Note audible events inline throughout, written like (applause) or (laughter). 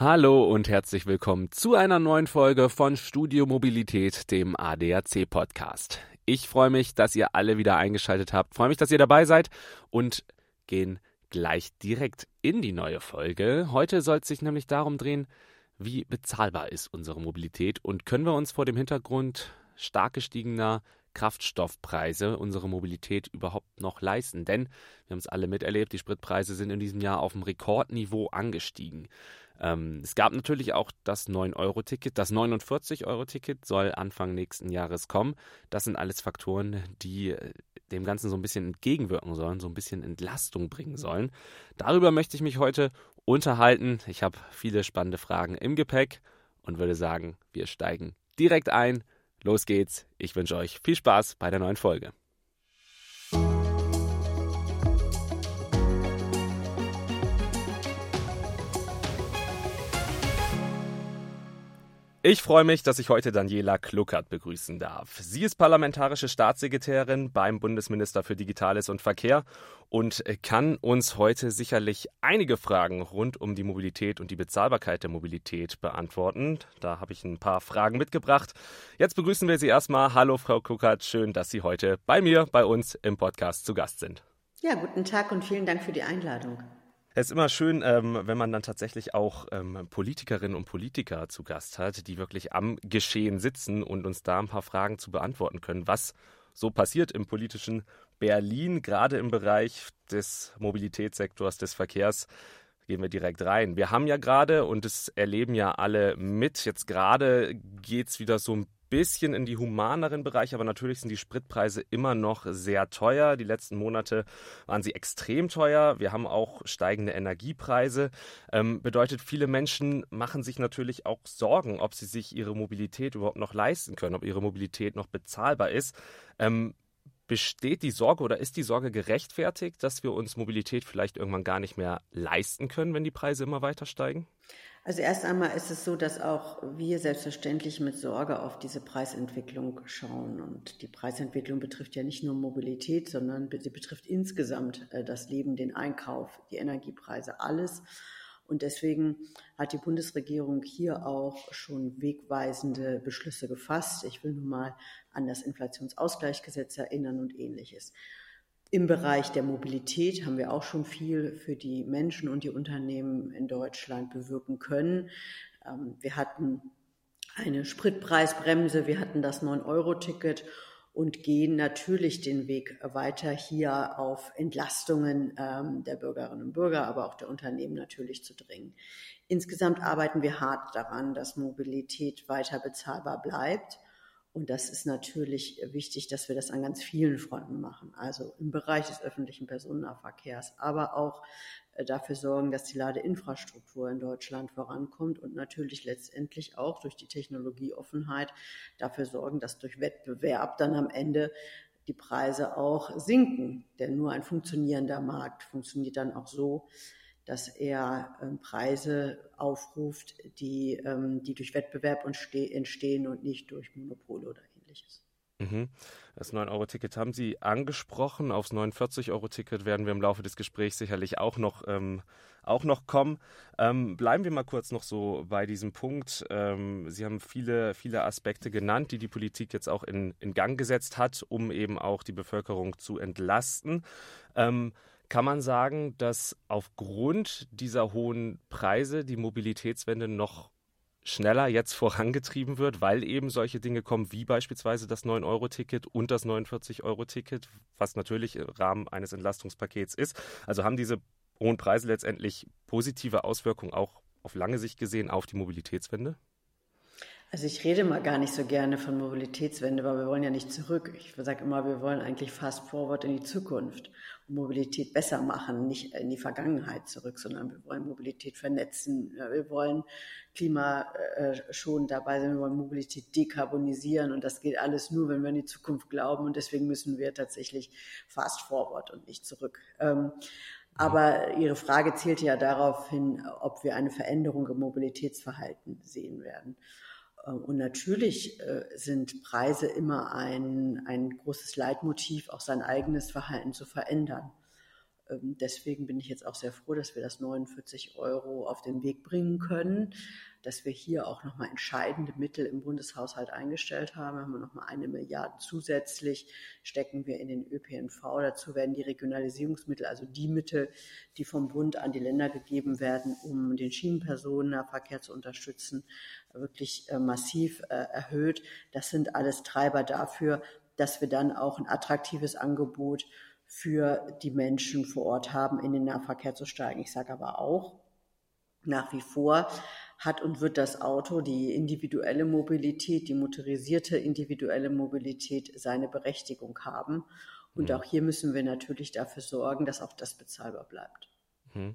Hallo und herzlich willkommen zu einer neuen Folge von Studio Mobilität, dem ADAC Podcast. Ich freue mich, dass ihr alle wieder eingeschaltet habt, freue mich, dass ihr dabei seid und gehen gleich direkt in die neue Folge. Heute soll es sich nämlich darum drehen, wie bezahlbar ist unsere Mobilität und können wir uns vor dem Hintergrund stark gestiegener Kraftstoffpreise unsere Mobilität überhaupt noch leisten? Denn wir haben es alle miterlebt, die Spritpreise sind in diesem Jahr auf dem Rekordniveau angestiegen. Ähm, es gab natürlich auch das 9-Euro-Ticket. Das 49-Euro-Ticket soll Anfang nächsten Jahres kommen. Das sind alles Faktoren, die äh, dem Ganzen so ein bisschen entgegenwirken sollen, so ein bisschen Entlastung bringen sollen. Darüber möchte ich mich heute unterhalten. Ich habe viele spannende Fragen im Gepäck und würde sagen, wir steigen direkt ein. Los geht's. Ich wünsche euch viel Spaß bei der neuen Folge. Ich freue mich, dass ich heute Daniela Kluckert begrüßen darf. Sie ist parlamentarische Staatssekretärin beim Bundesminister für Digitales und Verkehr und kann uns heute sicherlich einige Fragen rund um die Mobilität und die Bezahlbarkeit der Mobilität beantworten. Da habe ich ein paar Fragen mitgebracht. Jetzt begrüßen wir Sie erstmal. Hallo, Frau Kluckert. Schön, dass Sie heute bei mir, bei uns im Podcast zu Gast sind. Ja, guten Tag und vielen Dank für die Einladung. Es ist immer schön, ähm, wenn man dann tatsächlich auch ähm, Politikerinnen und Politiker zu Gast hat, die wirklich am Geschehen sitzen und uns da ein paar Fragen zu beantworten können, was so passiert im politischen Berlin, gerade im Bereich des Mobilitätssektors, des Verkehrs. Gehen wir direkt rein. Wir haben ja gerade, und das erleben ja alle mit, jetzt gerade geht es wieder so ein bisschen in die humaneren Bereiche, aber natürlich sind die Spritpreise immer noch sehr teuer. Die letzten Monate waren sie extrem teuer. Wir haben auch steigende Energiepreise. Ähm, bedeutet, viele Menschen machen sich natürlich auch Sorgen, ob sie sich ihre Mobilität überhaupt noch leisten können, ob ihre Mobilität noch bezahlbar ist. Ähm, besteht die Sorge oder ist die Sorge gerechtfertigt, dass wir uns Mobilität vielleicht irgendwann gar nicht mehr leisten können, wenn die Preise immer weiter steigen? Also erst einmal ist es so, dass auch wir selbstverständlich mit Sorge auf diese Preisentwicklung schauen. Und die Preisentwicklung betrifft ja nicht nur Mobilität, sondern sie betrifft insgesamt äh, das Leben, den Einkauf, die Energiepreise, alles. Und deswegen hat die Bundesregierung hier auch schon wegweisende Beschlüsse gefasst. Ich will nur mal an das Inflationsausgleichsgesetz erinnern und ähnliches. Im Bereich der Mobilität haben wir auch schon viel für die Menschen und die Unternehmen in Deutschland bewirken können. Ähm, wir hatten eine Spritpreisbremse, wir hatten das 9-Euro-Ticket und gehen natürlich den Weg weiter hier auf Entlastungen ähm, der Bürgerinnen und Bürger, aber auch der Unternehmen natürlich zu dringen. Insgesamt arbeiten wir hart daran, dass Mobilität weiter bezahlbar bleibt. Und das ist natürlich wichtig, dass wir das an ganz vielen Fronten machen. Also im Bereich des öffentlichen Personennahverkehrs, aber auch äh, dafür sorgen, dass die Ladeinfrastruktur in Deutschland vorankommt und natürlich letztendlich auch durch die Technologieoffenheit dafür sorgen, dass durch Wettbewerb dann am Ende die Preise auch sinken. Denn nur ein funktionierender Markt funktioniert dann auch so, dass er ähm, Preise aufruft, die, ähm, die durch Wettbewerb entstehen und nicht durch Monopole oder ähnliches. Mhm. Das 9-Euro-Ticket haben Sie angesprochen. Aufs 49-Euro-Ticket werden wir im Laufe des Gesprächs sicherlich auch noch, ähm, auch noch kommen. Ähm, bleiben wir mal kurz noch so bei diesem Punkt. Ähm, Sie haben viele, viele Aspekte genannt, die die Politik jetzt auch in, in Gang gesetzt hat, um eben auch die Bevölkerung zu entlasten. Kann man sagen, dass aufgrund dieser hohen Preise die Mobilitätswende noch schneller jetzt vorangetrieben wird, weil eben solche Dinge kommen wie beispielsweise das 9-Euro-Ticket und das 49-Euro-Ticket, was natürlich im Rahmen eines Entlastungspakets ist. Also haben diese hohen Preise letztendlich positive Auswirkungen auch auf lange Sicht gesehen auf die Mobilitätswende? Also ich rede mal gar nicht so gerne von Mobilitätswende, weil wir wollen ja nicht zurück. Ich sage immer, wir wollen eigentlich fast forward in die Zukunft und Mobilität besser machen, nicht in die Vergangenheit zurück, sondern wir wollen Mobilität vernetzen. Wir wollen Klima äh, dabei sein, wir wollen Mobilität dekarbonisieren und das geht alles nur, wenn wir in die Zukunft glauben und deswegen müssen wir tatsächlich fast forward und nicht zurück. Ähm, aber Ihre Frage zielte ja darauf hin, ob wir eine Veränderung im Mobilitätsverhalten sehen werden. Äh, und natürlich äh, sind Preise immer ein, ein großes Leitmotiv, auch sein eigenes Verhalten zu verändern. Ähm, deswegen bin ich jetzt auch sehr froh, dass wir das 49 Euro auf den Weg bringen können, dass wir hier auch nochmal entscheidende Mittel im Bundeshaushalt eingestellt haben. Haben wir nochmal eine Milliarde zusätzlich, stecken wir in den ÖPNV. Dazu werden die Regionalisierungsmittel, also die Mittel, die vom Bund an die Länder gegeben werden, um den Schienenpersonenverkehr zu unterstützen, wirklich äh, massiv äh, erhöht. Das sind alles Treiber dafür, dass wir dann auch ein attraktives Angebot für die Menschen vor Ort haben, in den Nahverkehr zu steigen. Ich sage aber auch, nach wie vor hat und wird das Auto, die individuelle Mobilität, die motorisierte individuelle Mobilität seine Berechtigung haben. Und mhm. auch hier müssen wir natürlich dafür sorgen, dass auch das bezahlbar bleibt. Mhm.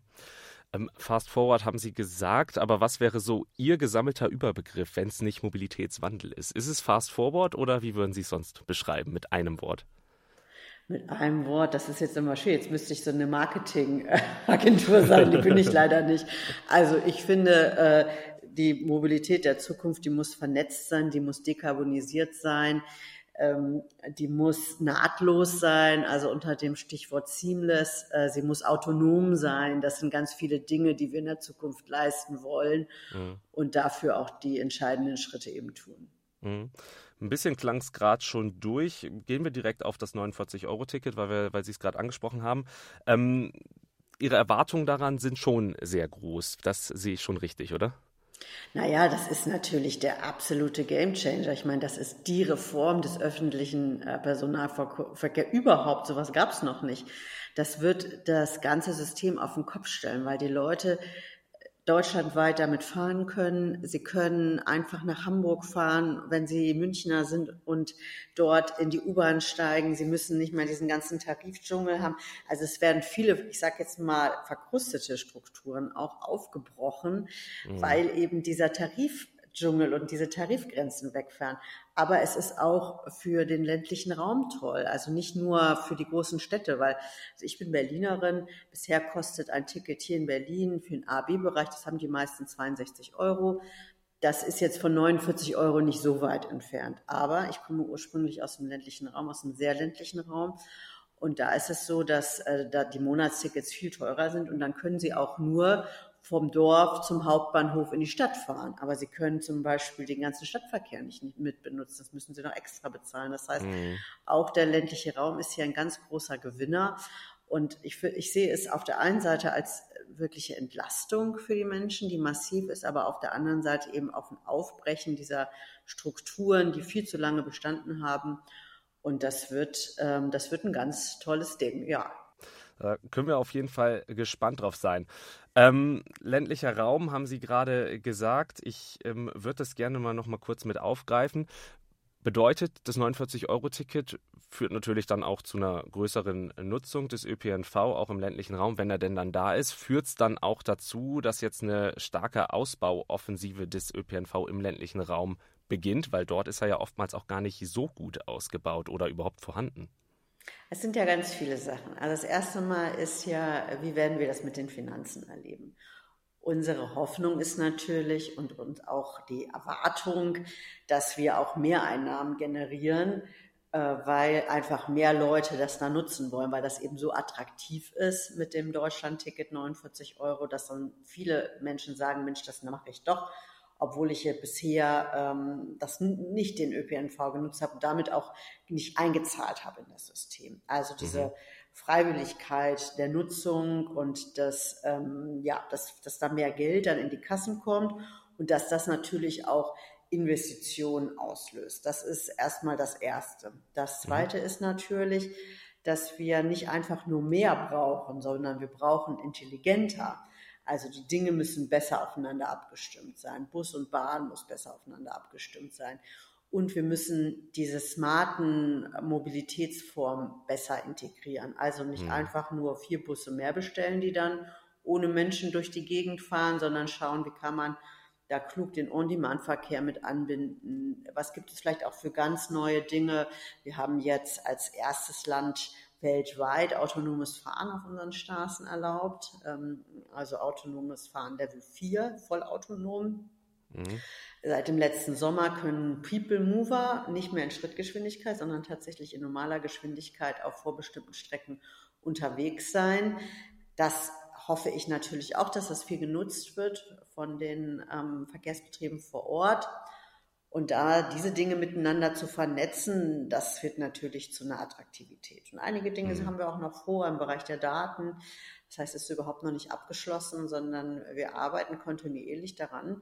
Ähm, Fast Forward haben Sie gesagt, aber was wäre so Ihr gesammelter Überbegriff, wenn es nicht Mobilitätswandel ist? Ist es Fast Forward oder wie würden Sie es sonst beschreiben mit einem Wort? Mit einem Wort, das ist jetzt immer schön. Jetzt müsste ich so eine Marketingagentur sein, die bin ich (laughs) leider nicht. Also ich finde, äh, die Mobilität der Zukunft, die muss vernetzt sein, die muss dekarbonisiert sein, ähm, die muss nahtlos sein, also unter dem Stichwort seamless. Äh, sie muss autonom sein. Das sind ganz viele Dinge, die wir in der Zukunft leisten wollen mhm. und dafür auch die entscheidenden Schritte eben tun. Mhm. Ein bisschen klang es gerade schon durch. Gehen wir direkt auf das 49-Euro-Ticket, weil, weil Sie es gerade angesprochen haben. Ähm, Ihre Erwartungen daran sind schon sehr groß. Das sehe ich schon richtig, oder? Naja, das ist natürlich der absolute Gamechanger. Ich meine, das ist die Reform des öffentlichen äh, Personalverkehrs überhaupt. Sowas gab es noch nicht. Das wird das ganze System auf den Kopf stellen, weil die Leute deutschlandweit damit fahren können. Sie können einfach nach Hamburg fahren, wenn Sie Münchner sind und dort in die U-Bahn steigen. Sie müssen nicht mehr diesen ganzen Tarifdschungel haben. Also es werden viele, ich sage jetzt mal, verkrustete Strukturen auch aufgebrochen, mhm. weil eben dieser Tarif Dschungel und diese Tarifgrenzen wegfahren. Aber es ist auch für den ländlichen Raum toll. Also nicht nur für die großen Städte, weil also ich bin Berlinerin. Bisher kostet ein Ticket hier in Berlin für den AB-Bereich, das haben die meisten 62 Euro. Das ist jetzt von 49 Euro nicht so weit entfernt. Aber ich komme ursprünglich aus dem ländlichen Raum, aus einem sehr ländlichen Raum. Und da ist es so, dass äh, da die Monatstickets viel teurer sind und dann können sie auch nur vom Dorf zum Hauptbahnhof in die Stadt fahren. Aber sie können zum Beispiel den ganzen Stadtverkehr nicht mitbenutzen. Das müssen sie noch extra bezahlen. Das heißt, mhm. auch der ländliche Raum ist hier ein ganz großer Gewinner. Und ich, ich sehe es auf der einen Seite als wirkliche Entlastung für die Menschen, die massiv ist, aber auf der anderen Seite eben auch ein Aufbrechen dieser Strukturen, die viel zu lange bestanden haben. Und das wird, ähm, das wird ein ganz tolles Ding, ja. Da können wir auf jeden Fall gespannt drauf sein. Ähm, ländlicher Raum haben Sie gerade gesagt. Ich ähm, würde das gerne mal noch mal kurz mit aufgreifen. Bedeutet, das 49-Euro-Ticket führt natürlich dann auch zu einer größeren Nutzung des ÖPNV, auch im ländlichen Raum, wenn er denn dann da ist. Führt es dann auch dazu, dass jetzt eine starke Ausbauoffensive des ÖPNV im ländlichen Raum beginnt, weil dort ist er ja oftmals auch gar nicht so gut ausgebaut oder überhaupt vorhanden? Es sind ja ganz viele Sachen. Also das erste Mal ist ja, wie werden wir das mit den Finanzen erleben? Unsere Hoffnung ist natürlich und, und auch die Erwartung, dass wir auch Mehreinnahmen generieren, äh, weil einfach mehr Leute das da nutzen wollen, weil das eben so attraktiv ist mit dem Deutschland-Ticket 49 Euro, dass dann viele Menschen sagen, Mensch, das mache ich doch obwohl ich ja bisher ähm, das nicht den ÖPNV genutzt habe und damit auch nicht eingezahlt habe in das System. Also diese mhm. Freiwilligkeit der Nutzung und dass, ähm, ja, dass, dass da mehr Geld dann in die Kassen kommt und dass das natürlich auch Investitionen auslöst. Das ist erstmal das Erste. Das mhm. Zweite mhm. ist natürlich, dass wir nicht einfach nur mehr brauchen, sondern wir brauchen intelligenter. Also die Dinge müssen besser aufeinander abgestimmt sein. Bus und Bahn muss besser aufeinander abgestimmt sein. Und wir müssen diese smarten Mobilitätsformen besser integrieren. Also nicht mhm. einfach nur vier Busse mehr bestellen, die dann ohne Menschen durch die Gegend fahren, sondern schauen, wie kann man da klug den On-Demand-Verkehr mit anbinden. Was gibt es vielleicht auch für ganz neue Dinge? Wir haben jetzt als erstes Land weltweit autonomes Fahren auf unseren Straßen erlaubt. Ähm, also autonomes Fahren Level 4, vollautonom. Mhm. Seit dem letzten Sommer können People Mover nicht mehr in Schrittgeschwindigkeit, sondern tatsächlich in normaler Geschwindigkeit auf vorbestimmten Strecken unterwegs sein. Das hoffe ich natürlich auch, dass das viel genutzt wird von den ähm, Verkehrsbetrieben vor Ort. Und da diese Dinge miteinander zu vernetzen, das führt natürlich zu einer Attraktivität. Und einige Dinge mhm. haben wir auch noch vor im Bereich der Daten. Das heißt, es ist überhaupt noch nicht abgeschlossen, sondern wir arbeiten kontinuierlich daran,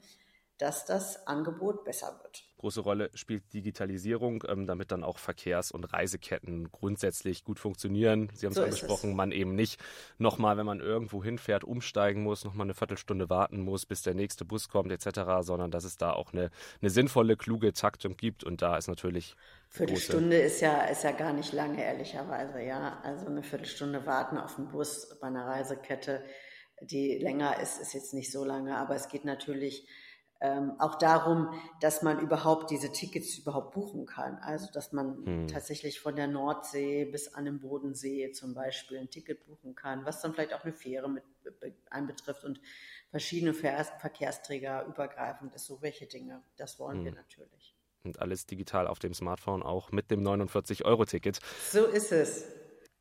dass das Angebot besser wird. Große Rolle spielt Digitalisierung, ähm, damit dann auch Verkehrs- und Reiseketten grundsätzlich gut funktionieren. Sie haben es so angesprochen, man eben nicht nochmal, wenn man irgendwo hinfährt, umsteigen muss, nochmal eine Viertelstunde warten muss, bis der nächste Bus kommt etc., sondern dass es da auch eine, eine sinnvolle, kluge Taktung gibt und da ist natürlich Viertelstunde ist ja, ist ja gar nicht lange, ehrlicherweise, ja. Also eine Viertelstunde warten auf den Bus bei einer Reisekette, die länger ist, ist jetzt nicht so lange, aber es geht natürlich ähm, auch darum, dass man überhaupt diese Tickets überhaupt buchen kann. Also dass man hm. tatsächlich von der Nordsee bis an den Bodensee zum Beispiel ein Ticket buchen kann, was dann vielleicht auch eine Fähre mit einbetrifft und verschiedene Verkehrsträger übergreifend ist. So welche Dinge, das wollen hm. wir natürlich. Und alles digital auf dem Smartphone, auch mit dem 49-Euro-Ticket. So ist es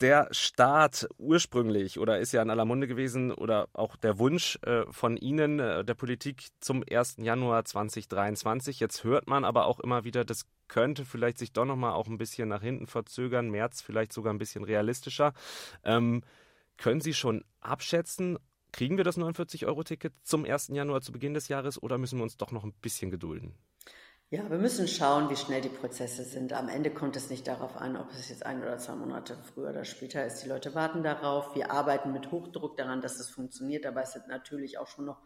der Start ursprünglich oder ist ja in aller Munde gewesen oder auch der Wunsch äh, von Ihnen, äh, der Politik zum 1. Januar 2023. Jetzt hört man aber auch immer wieder, das könnte vielleicht sich doch nochmal auch ein bisschen nach hinten verzögern, März vielleicht sogar ein bisschen realistischer. Ähm, können Sie schon abschätzen, kriegen wir das 49-Euro-Ticket zum 1. Januar zu Beginn des Jahres oder müssen wir uns doch noch ein bisschen gedulden? Ja, wir müssen schauen, wie schnell die Prozesse sind. Am Ende kommt es nicht darauf an, ob es jetzt ein oder zwei Monate früher oder später ist. Die Leute warten darauf. Wir arbeiten mit Hochdruck daran, dass es funktioniert. Aber es sind natürlich auch schon noch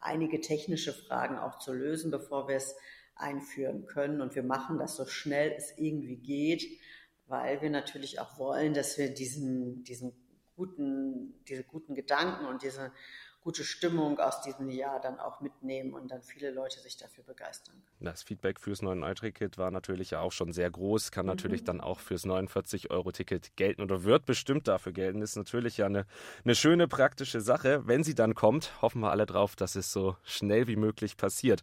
einige technische Fragen auch zu lösen, bevor wir es einführen können. Und wir machen das so schnell es irgendwie geht, weil wir natürlich auch wollen, dass wir diesen, diesen guten, diese guten Gedanken und diese gute Stimmung aus diesem Jahr dann auch mitnehmen und dann viele Leute sich dafür begeistern. Das Feedback fürs 9-Euro-Ticket war natürlich ja auch schon sehr groß, kann mhm. natürlich dann auch fürs 49-Euro-Ticket gelten oder wird bestimmt dafür gelten. Ist natürlich ja eine, eine schöne praktische Sache. Wenn sie dann kommt, hoffen wir alle drauf, dass es so schnell wie möglich passiert.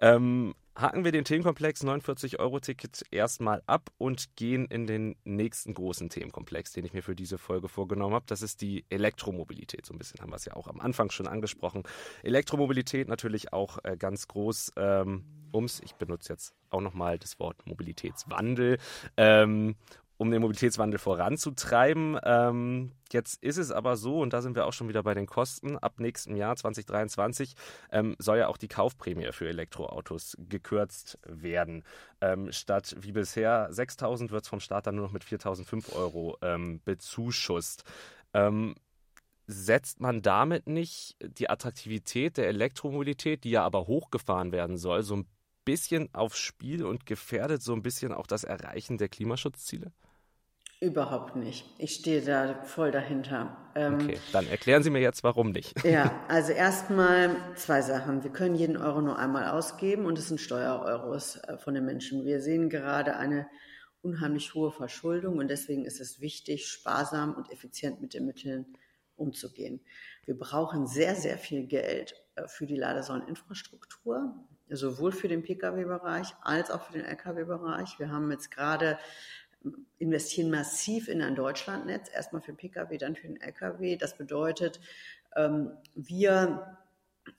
Ähm, haken wir den Themenkomplex 49-Euro-Ticket erstmal ab und gehen in den nächsten großen Themenkomplex, den ich mir für diese Folge vorgenommen habe. Das ist die Elektromobilität. So ein bisschen haben wir es ja auch am Anfang schon angesprochen. Elektromobilität natürlich auch äh, ganz groß ähm, ums, ich benutze jetzt auch nochmal das Wort Mobilitätswandel. Ähm, um den Mobilitätswandel voranzutreiben. Ähm, jetzt ist es aber so, und da sind wir auch schon wieder bei den Kosten, ab nächstem Jahr 2023 ähm, soll ja auch die Kaufprämie für Elektroautos gekürzt werden. Ähm, statt wie bisher 6.000 wird es vom Staat dann nur noch mit 4.005 Euro ähm, bezuschusst. Ähm, setzt man damit nicht die Attraktivität der Elektromobilität, die ja aber hochgefahren werden soll, so ein bisschen aufs Spiel und gefährdet so ein bisschen auch das Erreichen der Klimaschutzziele? Überhaupt nicht. Ich stehe da voll dahinter. Ähm, okay, dann erklären Sie mir jetzt, warum nicht. (laughs) Ja, (laughs) also erstmal zwei Sachen. Wir können jeden Euro nur einmal ausgeben und es sind Steuereuros äh, von den Menschen. Wir sehen gerade eine unheimlich hohe Verschuldung und deswegen ist es wichtig, sparsam und effizient mit den Mitteln umzugehen. Wir brauchen sehr, sehr viel Geld äh, für die Ladesäuleninfrastruktur sowohl für den Pkw-Bereich als auch für den Lkw-Bereich. Wir haben jetzt gerade investieren massiv in ein Deutschlandnetz, erstmal für Pkw, dann für den Lkw. Das bedeutet, ähm, wir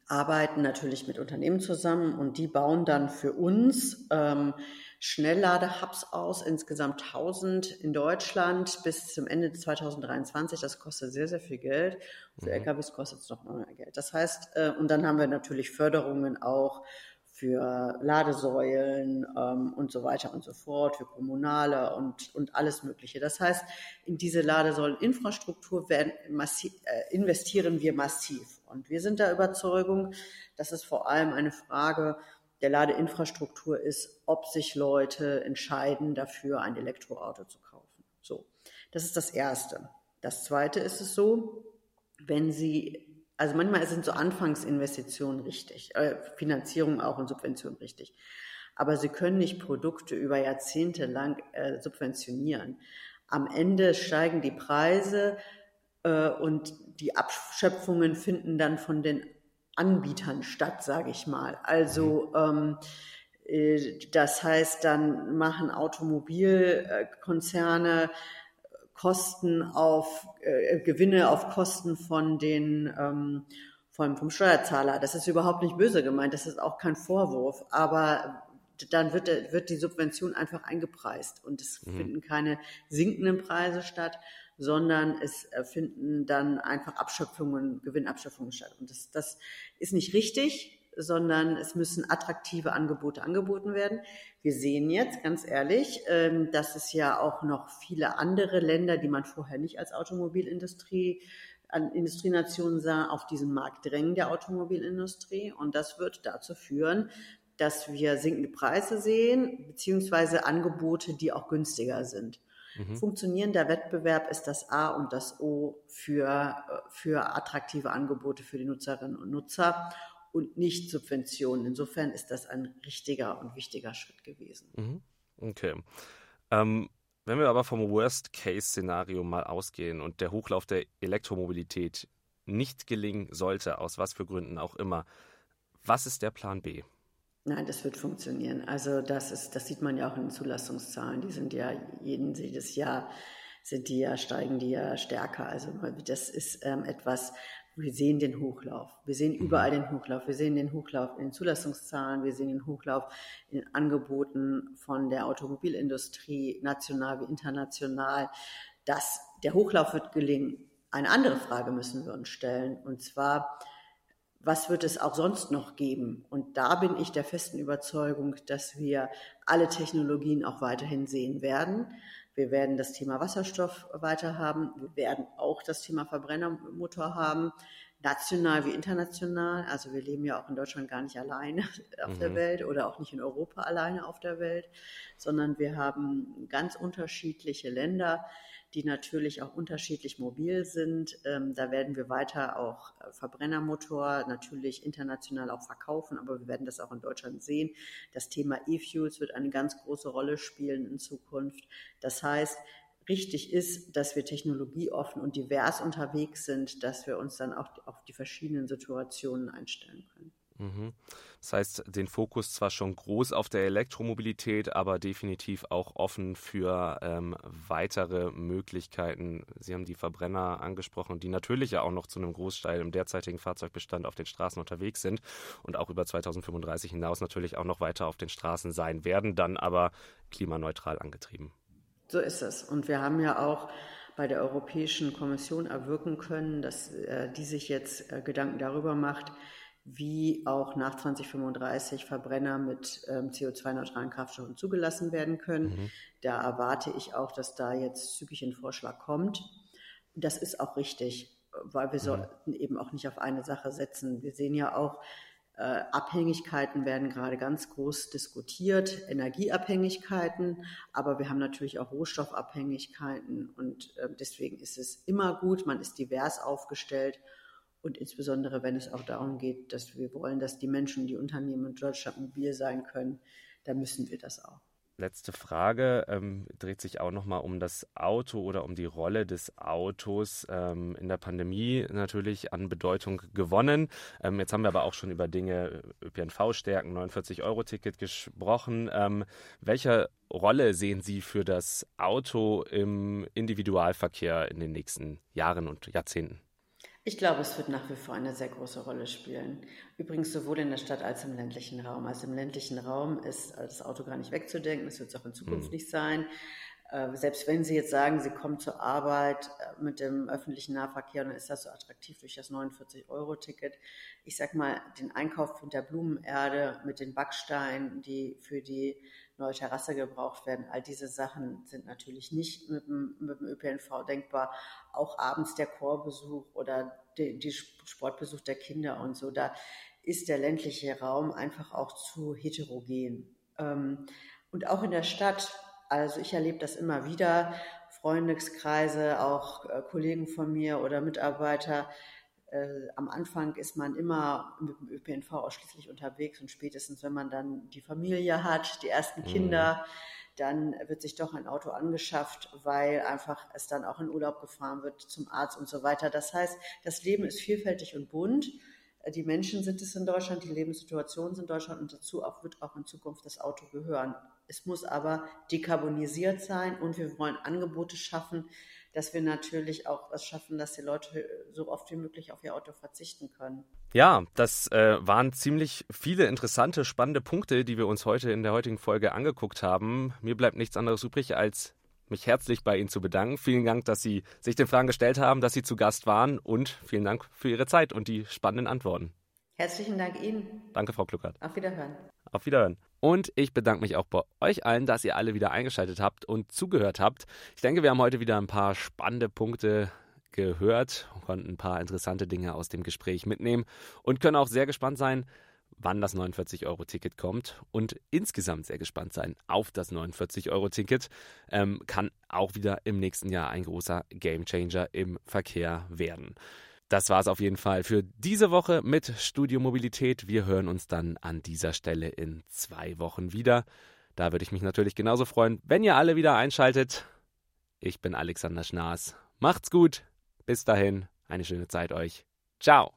arbeiten natürlich mit Unternehmen zusammen und die bauen dann für uns ähm, Schnellladehubs aus, insgesamt 1000 in Deutschland bis zum Ende 2023. Das kostet sehr, sehr viel Geld. Für mhm. LKWs kostet es noch mehr Geld. Das heißt, äh, und dann haben wir natürlich Förderungen auch für Ladesäulen ähm, und so weiter und so fort, für Kommunale und, und alles Mögliche. Das heißt, in diese Ladesäuleninfrastruktur werden massiv, äh, investieren wir massiv. Und wir sind der Überzeugung, dass es vor allem eine Frage der Ladeinfrastruktur ist, ob sich Leute entscheiden, dafür ein Elektroauto zu kaufen. So, das ist das Erste. Das Zweite ist es so, wenn Sie also manchmal sind so Anfangsinvestitionen richtig, äh, Finanzierung auch und Subvention richtig. Aber sie können nicht Produkte über Jahrzehnte lang äh, subventionieren. Am Ende steigen die Preise äh, und die Abschöpfungen finden dann von den Anbietern statt, sage ich mal. Also ähm, äh, das heißt, dann machen Automobilkonzerne Kosten auf äh, Gewinne auf Kosten von den ähm, vom, vom Steuerzahler. Das ist überhaupt nicht böse gemeint, das ist auch kein Vorwurf, aber dann wird, wird die Subvention einfach eingepreist und es mhm. finden keine sinkenden Preise statt, sondern es äh, finden dann einfach Abschöpfungen, Gewinnabschöpfungen statt. Und das, das ist nicht richtig, sondern es müssen attraktive Angebote angeboten werden. Wir sehen jetzt, ganz ehrlich, ähm, dass es ja auch noch viele andere Länder, die man vorher nicht als Automobilindustrie an Industrienationen sah, auf diesen Markt drängen der Automobilindustrie. Und das wird dazu führen, dass wir sinkende Preise sehen, beziehungsweise Angebote, die auch günstiger sind. Mhm. Funktionierender Wettbewerb ist das A und das O für, für attraktive Angebote für die Nutzerinnen und Nutzer und nicht Subventionen. Insofern ist das ein richtiger und wichtiger Schritt gewesen. Mhm. Okay. Ähm, wenn wir aber vom Worst-Case-Szenario mal ausgehen und der Hochlauf der Elektromobilität nicht gelingen sollte, aus was für Gründen auch immer, was ist der Plan B? Nein, das wird funktionieren. Also das ist, das sieht man ja auch in den Zulassungszahlen. Die sind ja jeden, jedes Jahr sind die ja, steigen die ja stärker. Also das ist ähm, etwas, wir sehen den Hochlauf. Wir sehen überall den Hochlauf. Wir sehen den Hochlauf in den Zulassungszahlen. Wir sehen den Hochlauf in Angeboten von der Automobilindustrie, national wie international. Das, der Hochlauf wird gelingen. Eine andere Frage müssen wir uns stellen. Und zwar, was wird es auch sonst noch geben? Und da bin ich der festen Überzeugung, dass wir alle Technologien auch weiterhin sehen werden. Wir werden das Thema Wasserstoff weiter haben. Wir werden auch das Thema Verbrennermotor haben, national wie international. Also wir leben ja auch in Deutschland gar nicht alleine (laughs) auf mhm. der Welt oder auch nicht in Europa alleine auf der Welt, sondern wir haben ganz unterschiedliche Länder, die natürlich auch unterschiedlich mobil sind. Ähm, da werden wir weiter auch äh, Verbrennermotor natürlich international auch verkaufen, aber wir werden das auch in Deutschland sehen. Das Thema E-Fuels wird eine ganz große Rolle spielen in Zukunft. Das heißt, richtig ist, dass wir technologieoffen und divers unterwegs sind, dass wir uns dann auch auf die verschiedenen Situationen einstellen können. Mhm. Das heißt, den Fokus zwar schon groß auf der Elektromobilität, aber definitiv auch offen für ähm, weitere Möglichkeiten. Sie haben die Verbrenner angesprochen, die natürlich ja auch noch zu einem Großteil im derzeitigen Fahrzeugbestand auf den Straßen unterwegs sind und auch über 2035 hinaus natürlich auch noch weiter auf den Straßen sein werden, dann aber klimaneutral angetrieben. So ist es. Und wir haben ja auch bei der Europäischen Kommission erwirken können, dass äh, die sich jetzt äh, Gedanken darüber macht, wie auch nach 2035 Verbrenner mit ähm, CO2-neutralen Kraftstoffen zugelassen werden können. Mhm. Da erwarte ich auch, dass da jetzt zügig ein Vorschlag kommt. Das ist auch richtig, weil wir mhm. sollten eben auch nicht auf eine Sache setzen. Wir sehen ja auch, äh, Abhängigkeiten werden gerade ganz groß diskutiert, Energieabhängigkeiten, aber wir haben natürlich auch Rohstoffabhängigkeiten und äh, deswegen ist es immer gut, man ist divers aufgestellt und insbesondere, wenn es auch darum geht, dass wir wollen, dass die Menschen, die Unternehmen in Deutschland mobil sein können, da müssen wir das auch. Letzte Frage ähm, dreht sich auch nochmal um das Auto oder um die Rolle des Autos ähm, in der Pandemie natürlich an Bedeutung gewonnen. Ähm, jetzt haben wir aber auch schon über Dinge äh, ÖPNV-Stärken, 49-Euro-Ticket gesprochen. Ähm, welche Rolle sehen Sie für das Auto im Individualverkehr in den nächsten Jahren und Jahrzehnten? Ich glaube, es wird nach wie vor eine sehr große Rolle spielen. Übrigens sowohl in der Stadt als im ländlichen Raum. Also im ländlichen Raum ist das Auto gar nicht wegzudenken. Das wird es auch in Zukunft mhm. nicht sein. Äh, selbst wenn Sie jetzt sagen, Sie kommen zur Arbeit äh, mit dem öffentlichen Nahverkehr, dann ist das so attraktiv durch das 49-Euro-Ticket. Ich sag mal, den Einkauf mit der Blumenerde, mit den Backsteinen, die für die neue Terrasse gebraucht werden. All diese Sachen sind natürlich nicht mit dem, mit dem ÖPNV denkbar. Auch abends der Chorbesuch oder die, die Sportbesuch der Kinder und so. Da ist der ländliche Raum einfach auch zu heterogen. Ähm, und auch in der Stadt, also ich erlebe das immer wieder, Freundeskreise, auch äh, Kollegen von mir oder Mitarbeiter, äh, am Anfang ist man immer mit dem ÖPNV ausschließlich unterwegs und spätestens, wenn man dann die Familie hat, die ersten mhm. Kinder, dann wird sich doch ein Auto angeschafft, weil einfach es dann auch in Urlaub gefahren wird zum Arzt und so weiter. Das heißt, das Leben ist vielfältig und bunt. Die Menschen sind es in Deutschland, die Lebenssituationen sind in Deutschland und dazu auch, wird auch in Zukunft das Auto gehören. Es muss aber dekarbonisiert sein und wir wollen Angebote schaffen, dass wir natürlich auch es schaffen, dass die Leute so oft wie möglich auf ihr Auto verzichten können. Ja, das äh, waren ziemlich viele interessante, spannende Punkte, die wir uns heute in der heutigen Folge angeguckt haben. Mir bleibt nichts anderes übrig, als mich herzlich bei Ihnen zu bedanken. Vielen Dank, dass Sie sich den Fragen gestellt haben, dass Sie zu Gast waren und vielen Dank für Ihre Zeit und die spannenden Antworten. Herzlichen Dank Ihnen. Danke, Frau Kluckert. Auf Wiederhören. Auf Wiederhören. Und ich bedanke mich auch bei euch allen, dass ihr alle wieder eingeschaltet habt und zugehört habt. Ich denke, wir haben heute wieder ein paar spannende Punkte gehört, konnten ein paar interessante Dinge aus dem Gespräch mitnehmen und können auch sehr gespannt sein, wann das 49-Euro-Ticket kommt und insgesamt sehr gespannt sein auf das 49-Euro-Ticket. Ähm, kann auch wieder im nächsten Jahr ein großer Gamechanger im Verkehr werden. Das war es auf jeden Fall für diese Woche mit Studio Mobilität. Wir hören uns dann an dieser Stelle in zwei Wochen wieder. Da würde ich mich natürlich genauso freuen, wenn ihr alle wieder einschaltet. Ich bin Alexander Schnaas. Macht's gut. Bis dahin, eine schöne Zeit euch. Ciao.